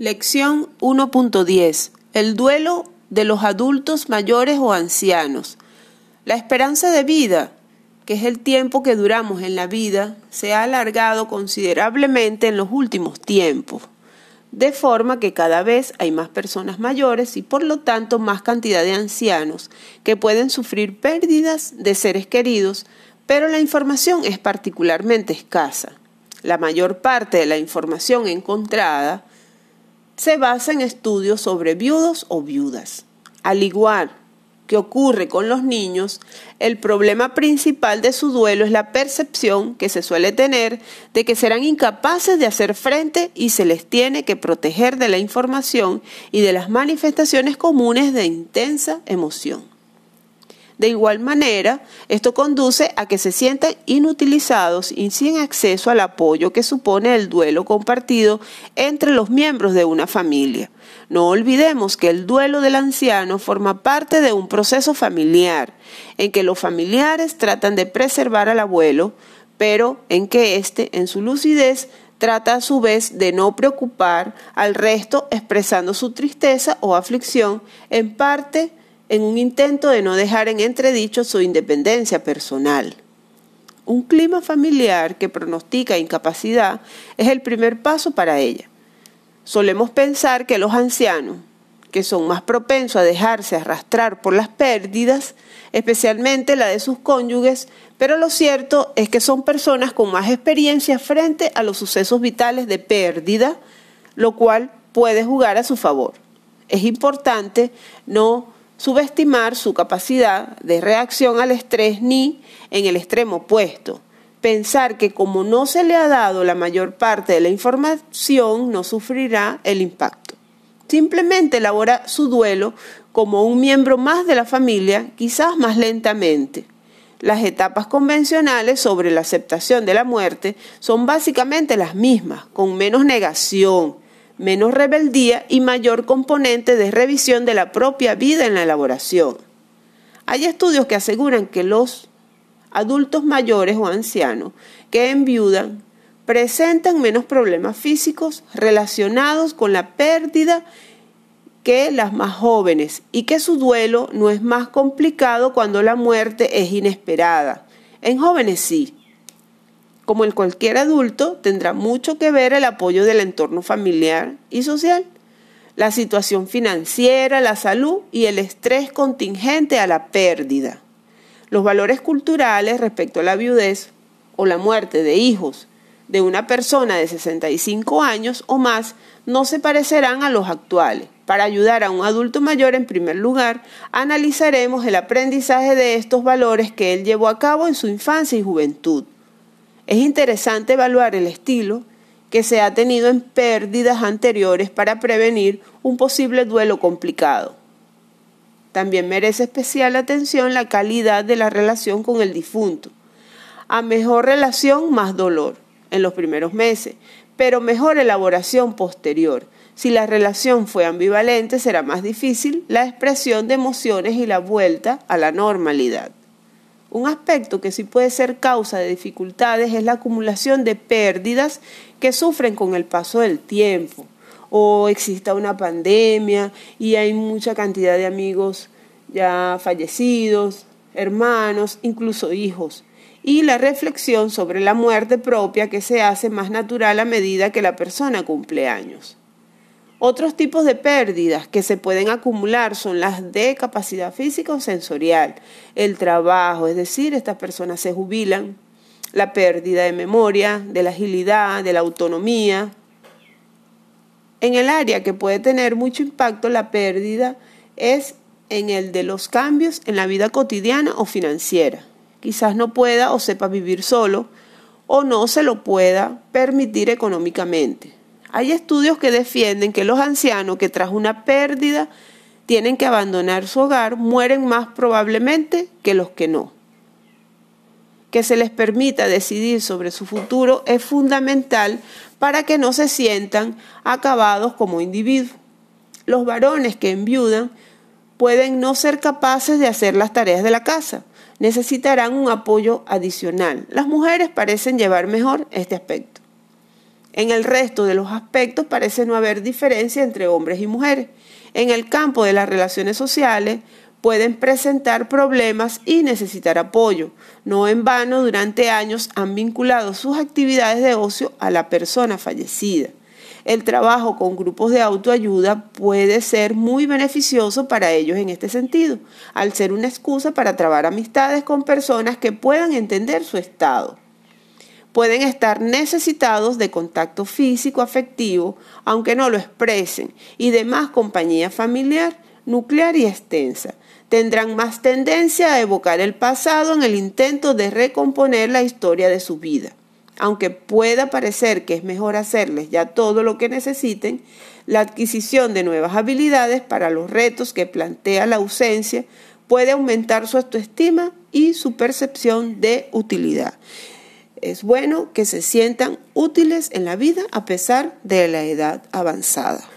Lección 1.10. El duelo de los adultos mayores o ancianos. La esperanza de vida, que es el tiempo que duramos en la vida, se ha alargado considerablemente en los últimos tiempos, de forma que cada vez hay más personas mayores y por lo tanto más cantidad de ancianos que pueden sufrir pérdidas de seres queridos, pero la información es particularmente escasa. La mayor parte de la información encontrada se basa en estudios sobre viudos o viudas. Al igual que ocurre con los niños, el problema principal de su duelo es la percepción que se suele tener de que serán incapaces de hacer frente y se les tiene que proteger de la información y de las manifestaciones comunes de intensa emoción. De igual manera, esto conduce a que se sientan inutilizados y sin acceso al apoyo que supone el duelo compartido entre los miembros de una familia. No olvidemos que el duelo del anciano forma parte de un proceso familiar, en que los familiares tratan de preservar al abuelo, pero en que éste, en su lucidez, trata a su vez de no preocupar al resto expresando su tristeza o aflicción, en parte en un intento de no dejar en entredicho su independencia personal. Un clima familiar que pronostica incapacidad es el primer paso para ella. Solemos pensar que los ancianos, que son más propensos a dejarse arrastrar por las pérdidas, especialmente la de sus cónyuges, pero lo cierto es que son personas con más experiencia frente a los sucesos vitales de pérdida, lo cual puede jugar a su favor. Es importante no subestimar su capacidad de reacción al estrés ni en el extremo opuesto. Pensar que como no se le ha dado la mayor parte de la información, no sufrirá el impacto. Simplemente elabora su duelo como un miembro más de la familia, quizás más lentamente. Las etapas convencionales sobre la aceptación de la muerte son básicamente las mismas, con menos negación, menos rebeldía y mayor componente de revisión de la propia vida en la elaboración. Hay estudios que aseguran que los adultos mayores o ancianos que enviudan presentan menos problemas físicos relacionados con la pérdida que las más jóvenes y que su duelo no es más complicado cuando la muerte es inesperada. En jóvenes sí, como en cualquier adulto, tendrá mucho que ver el apoyo del entorno familiar y social, la situación financiera, la salud y el estrés contingente a la pérdida. Los valores culturales respecto a la viudez o la muerte de hijos de una persona de 65 años o más no se parecerán a los actuales. Para ayudar a un adulto mayor, en primer lugar, analizaremos el aprendizaje de estos valores que él llevó a cabo en su infancia y juventud. Es interesante evaluar el estilo que se ha tenido en pérdidas anteriores para prevenir un posible duelo complicado. También merece especial atención la calidad de la relación con el difunto. A mejor relación, más dolor en los primeros meses, pero mejor elaboración posterior. Si la relación fue ambivalente, será más difícil la expresión de emociones y la vuelta a la normalidad. Un aspecto que sí puede ser causa de dificultades es la acumulación de pérdidas que sufren con el paso del tiempo. O exista una pandemia y hay mucha cantidad de amigos ya fallecidos, hermanos, incluso hijos. Y la reflexión sobre la muerte propia que se hace más natural a medida que la persona cumple años. Otros tipos de pérdidas que se pueden acumular son las de capacidad física o sensorial, el trabajo, es decir, estas personas se jubilan, la pérdida de memoria, de la agilidad, de la autonomía. En el área que puede tener mucho impacto la pérdida es en el de los cambios en la vida cotidiana o financiera. Quizás no pueda o sepa vivir solo o no se lo pueda permitir económicamente. Hay estudios que defienden que los ancianos que tras una pérdida tienen que abandonar su hogar mueren más probablemente que los que no. Que se les permita decidir sobre su futuro es fundamental para que no se sientan acabados como individuos. Los varones que enviudan pueden no ser capaces de hacer las tareas de la casa, necesitarán un apoyo adicional. Las mujeres parecen llevar mejor este aspecto. En el resto de los aspectos parece no haber diferencia entre hombres y mujeres. En el campo de las relaciones sociales pueden presentar problemas y necesitar apoyo. No en vano, durante años han vinculado sus actividades de ocio a la persona fallecida. El trabajo con grupos de autoayuda puede ser muy beneficioso para ellos en este sentido, al ser una excusa para trabar amistades con personas que puedan entender su estado pueden estar necesitados de contacto físico afectivo, aunque no lo expresen, y de más compañía familiar, nuclear y extensa. Tendrán más tendencia a evocar el pasado en el intento de recomponer la historia de su vida. Aunque pueda parecer que es mejor hacerles ya todo lo que necesiten, la adquisición de nuevas habilidades para los retos que plantea la ausencia puede aumentar su autoestima y su percepción de utilidad. Es bueno que se sientan útiles en la vida a pesar de la edad avanzada.